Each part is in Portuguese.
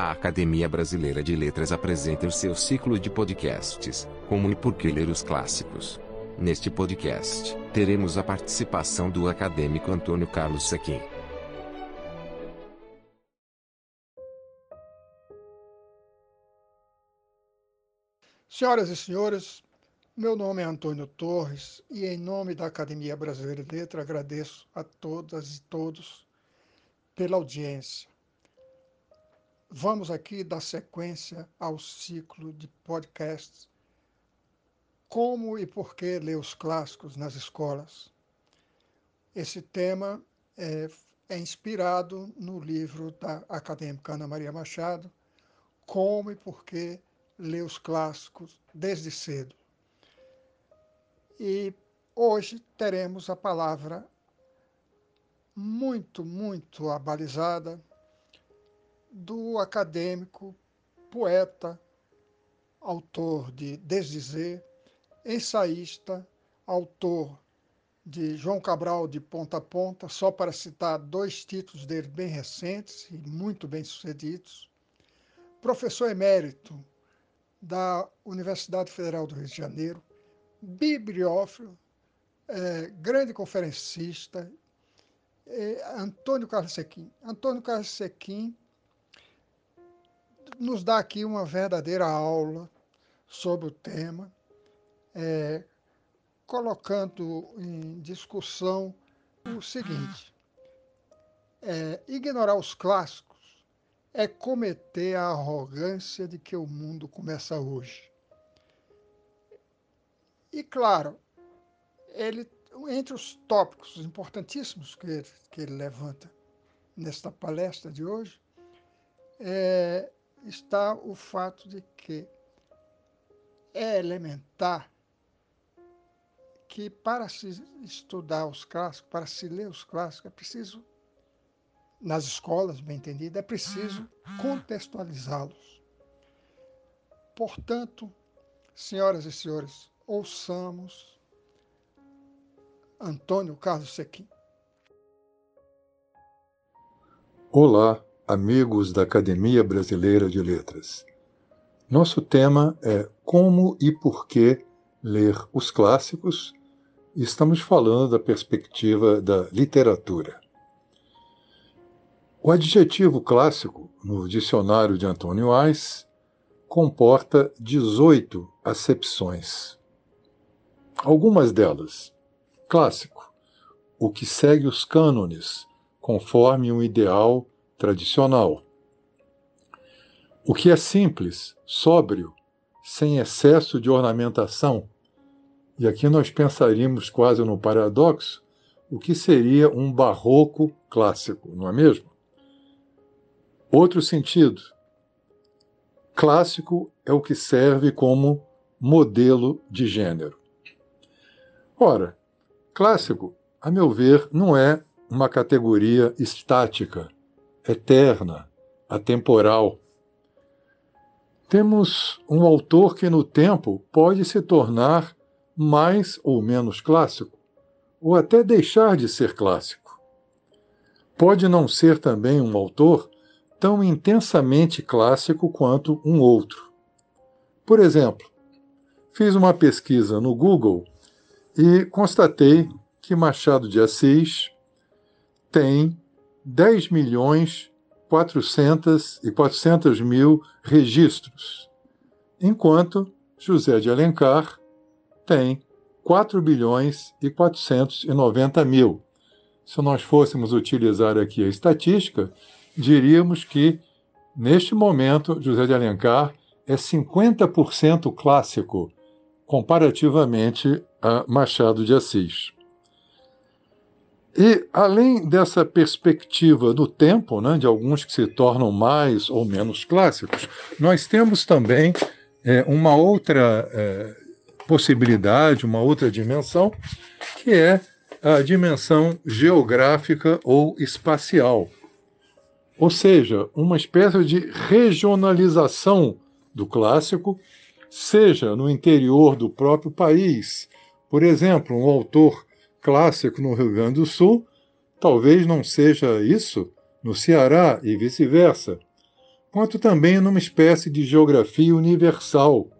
A Academia Brasileira de Letras apresenta o seu ciclo de podcasts, Como e Por que Ler os Clássicos. Neste podcast, teremos a participação do acadêmico Antônio Carlos Sequim. Senhoras e senhores, meu nome é Antônio Torres e, em nome da Academia Brasileira de Letras, agradeço a todas e todos pela audiência. Vamos aqui dar sequência ao ciclo de podcasts Como e por que ler os clássicos nas escolas. Esse tema é, é inspirado no livro da acadêmica Ana Maria Machado, Como e por que ler os clássicos desde cedo. E hoje teremos a palavra muito, muito abalizada do acadêmico, poeta, autor de Desdizer, ensaísta, autor de João Cabral de Ponta a Ponta, só para citar dois títulos dele bem recentes e muito bem sucedidos, professor emérito da Universidade Federal do Rio de Janeiro, bibliófilo, é, grande conferencista, é, Antônio Carlos Sequim. Antônio Carlos Sequim nos dá aqui uma verdadeira aula sobre o tema, é, colocando em discussão o seguinte: é, ignorar os clássicos é cometer a arrogância de que o mundo começa hoje. E claro, ele entre os tópicos importantíssimos que ele, que ele levanta nesta palestra de hoje, é, está o fato de que é elementar que para se estudar os clássicos, para se ler os clássicos, é preciso, nas escolas, bem entendido, é preciso contextualizá-los. Portanto, senhoras e senhores, ouçamos Antônio Carlos Sequim. Olá, amigos da Academia Brasileira de Letras. Nosso tema é Como e por que ler os clássicos. Estamos falando da perspectiva da literatura. O adjetivo clássico, no dicionário de Antônio Ais, comporta 18 acepções. Algumas delas. Clássico, o que segue os cânones, conforme um ideal tradicional. O que é simples, sóbrio, sem excesso de ornamentação. E aqui nós pensaríamos quase no paradoxo, o que seria um barroco clássico, não é mesmo? Outro sentido. Clássico é o que serve como modelo de gênero. Ora, clássico, a meu ver, não é uma categoria estática eterna, atemporal. Temos um autor que no tempo pode se tornar mais ou menos clássico, ou até deixar de ser clássico. Pode não ser também um autor tão intensamente clássico quanto um outro. Por exemplo, fiz uma pesquisa no Google e constatei que Machado de Assis tem 10 milhões 400 e 400 mil registros, enquanto José de Alencar tem 4 bilhões e 490 mil. Se nós fôssemos utilizar aqui a estatística, diríamos que, neste momento, José de Alencar é 50% clássico, comparativamente a Machado de Assis. E, além dessa perspectiva do tempo, né, de alguns que se tornam mais ou menos clássicos, nós temos também é, uma outra é, possibilidade, uma outra dimensão, que é a dimensão geográfica ou espacial. Ou seja, uma espécie de regionalização do clássico, seja no interior do próprio país. Por exemplo, um autor clássico no Rio Grande do Sul, talvez não seja isso no Ceará e vice-versa. quanto também numa espécie de geografia universal,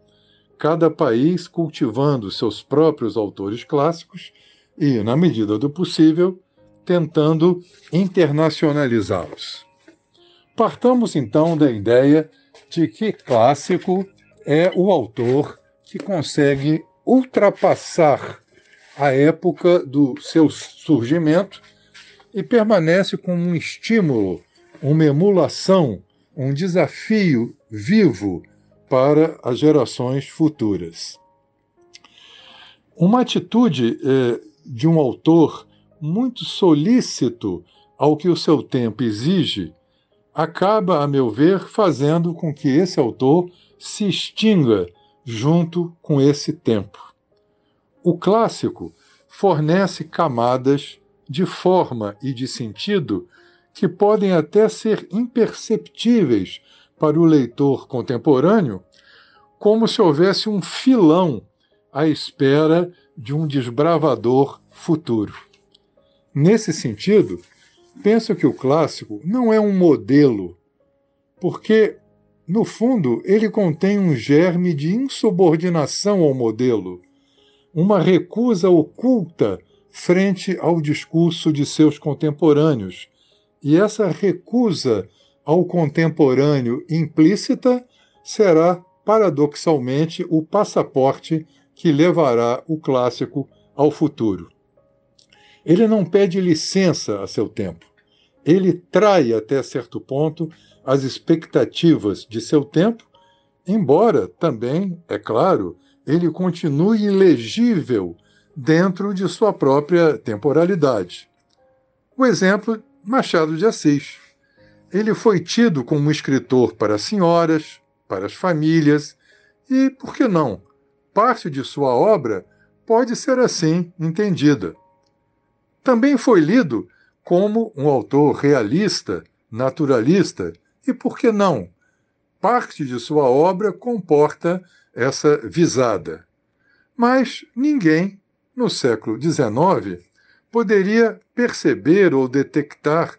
cada país cultivando seus próprios autores clássicos e, na medida do possível, tentando internacionalizá-los. Partamos então da ideia de que clássico é o autor que consegue ultrapassar a época do seu surgimento e permanece como um estímulo, uma emulação, um desafio vivo para as gerações futuras. Uma atitude eh, de um autor muito solícito ao que o seu tempo exige acaba, a meu ver, fazendo com que esse autor se extinga junto com esse tempo. O clássico fornece camadas de forma e de sentido que podem até ser imperceptíveis para o leitor contemporâneo, como se houvesse um filão à espera de um desbravador futuro. Nesse sentido, penso que o clássico não é um modelo, porque, no fundo, ele contém um germe de insubordinação ao modelo, uma recusa oculta frente ao discurso de seus contemporâneos. E essa recusa ao contemporâneo implícita será, paradoxalmente, o passaporte que levará o clássico ao futuro. Ele não pede licença a seu tempo. Ele trai até certo ponto as expectativas de seu tempo, embora também, é claro, ele continue ilegível dentro de sua própria temporalidade. O exemplo, Machado de Assis. Ele foi tido como escritor para senhoras, para as famílias e, por que não, parte de sua obra pode ser assim entendida. Também foi lido como um autor realista, naturalista e, por que não, parte de sua obra comporta essa visada. Mas ninguém, no século XIX, poderia perceber ou detectar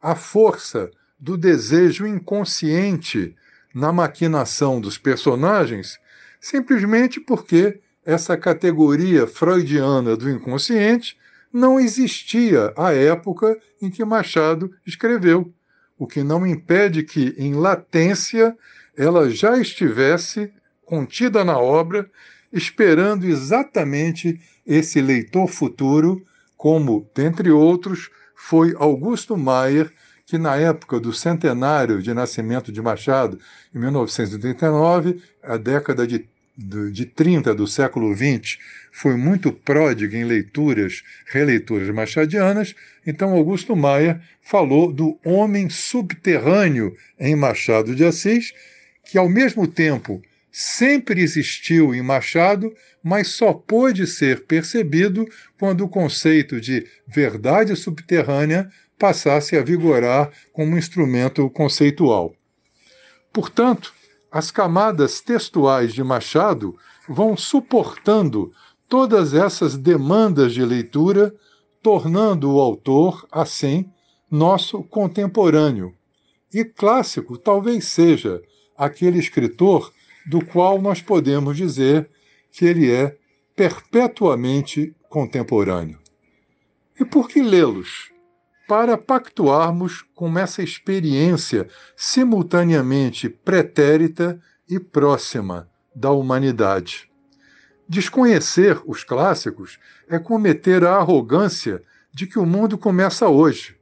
a força do desejo inconsciente na maquinação dos personagens, simplesmente porque essa categoria freudiana do inconsciente não existia à época em que Machado escreveu, o que não impede que, em latência, ela já estivesse contida na obra, esperando exatamente esse leitor futuro, como, dentre outros, foi Augusto Maier, que na época do centenário de nascimento de Machado, em 1939, a década de, de, de 30 do século XX, foi muito pródiga em leituras, releituras machadianas, então Augusto Maia falou do homem subterrâneo em Machado de Assis, que ao mesmo tempo sempre existiu em Machado, mas só pôde ser percebido quando o conceito de verdade subterrânea passasse a vigorar como instrumento conceitual. Portanto, as camadas textuais de Machado vão suportando todas essas demandas de leitura, tornando o autor, assim, nosso contemporâneo. E clássico talvez seja aquele escritor do qual nós podemos dizer que ele é perpetuamente contemporâneo. E por que lê-los? Para pactuarmos com essa experiência simultaneamente pretérita e próxima da humanidade. Desconhecer os clássicos é cometer a arrogância de que o mundo começa hoje,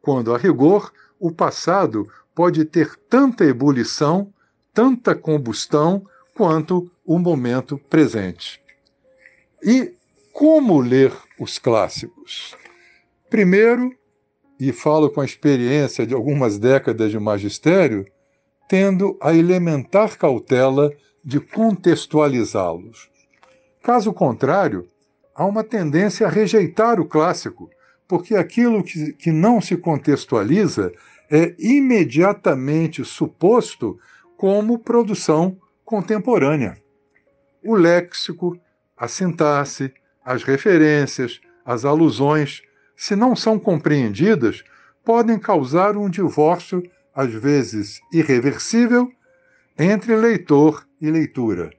quando, a rigor, o passado pode ter tanta ebulição tanta combustão quanto o momento presente. E como ler os clássicos? Primeiro, e falo com a experiência de algumas décadas de magistério, tendo a elementar cautela de contextualizá-los. Caso contrário, há uma tendência a rejeitar o clássico, porque aquilo que, que não se contextualiza é imediatamente suposto como produção contemporânea. O léxico, a sintaxe, as referências, as alusões, se não são compreendidas, podem causar um divórcio às vezes irreversível, entre leitor e leitura.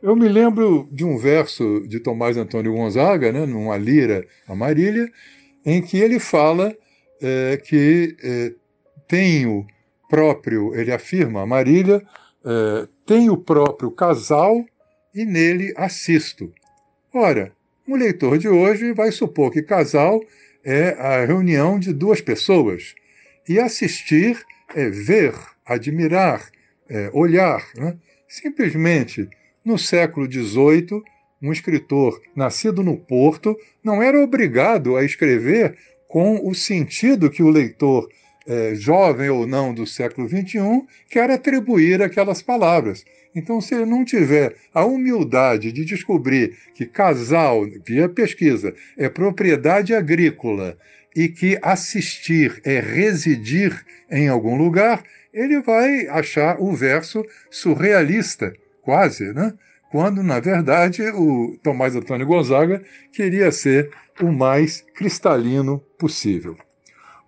Eu me lembro de um verso de Tomás Antônio Gonzaga, né, numa lira amarília, em que ele fala é, que é, tem o próprio, ele afirma, Marília, é, tem o próprio casal e nele assisto. Ora, o leitor de hoje vai supor que casal é a reunião de duas pessoas e assistir é ver, admirar, é, olhar. Né? Simplesmente, no século XVIII, um escritor nascido no Porto não era obrigado a escrever com o sentido que o leitor, é, jovem ou não do século XXI, quer atribuir aquelas palavras. Então, se ele não tiver a humildade de descobrir que casal, via pesquisa, é propriedade agrícola e que assistir é residir em algum lugar, ele vai achar o verso surrealista, quase, né? quando, na verdade, o Tomás Antônio Gonzaga queria ser o mais cristalino possível.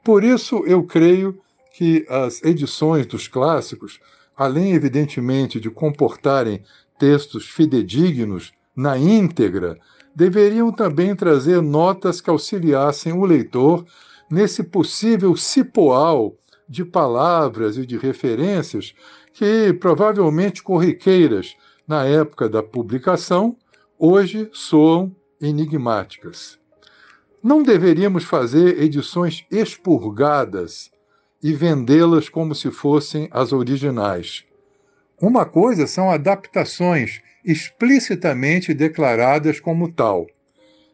Por isso, eu creio que as edições dos clássicos, além, evidentemente, de comportarem textos fidedignos na íntegra, deveriam também trazer notas que auxiliassem o leitor nesse possível cipoal de palavras e de referências que, provavelmente corriqueiras na época da publicação, hoje soam enigmáticas. Não deveríamos fazer edições expurgadas e vendê-las como se fossem as originais. Uma coisa são adaptações explicitamente declaradas como tal,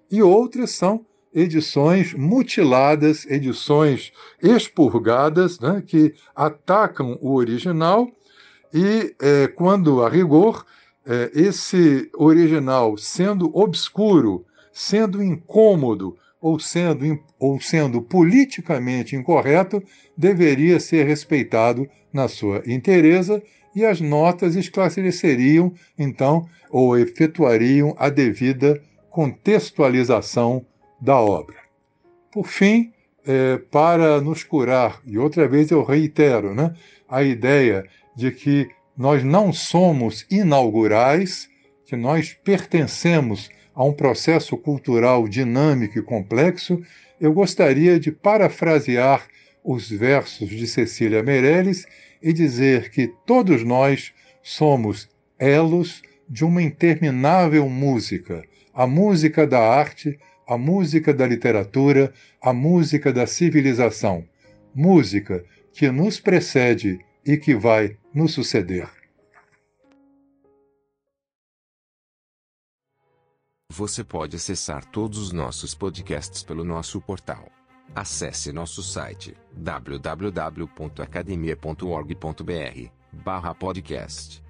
e outras são edições mutiladas, edições expurgadas, né, que atacam o original e, é, quando a rigor, é, esse original sendo obscuro, sendo incômodo ou sendo, ou sendo politicamente incorreto, deveria ser respeitado na sua inteireza e as notas esclareceriam, então, ou efetuariam a devida contextualização da obra. Por fim, é, para nos curar, e outra vez eu reitero, né, a ideia de que nós não somos inaugurais, que nós pertencemos a um processo cultural dinâmico e complexo, eu gostaria de parafrasear os versos de Cecília Meirelles e dizer que todos nós somos elos de uma interminável música, a música da arte, a música da literatura, a música da civilização. Música que nos precede e que vai nos suceder. Você pode acessar todos os nossos podcasts pelo nosso portal. Acesse nosso site www.academia.org.br/podcast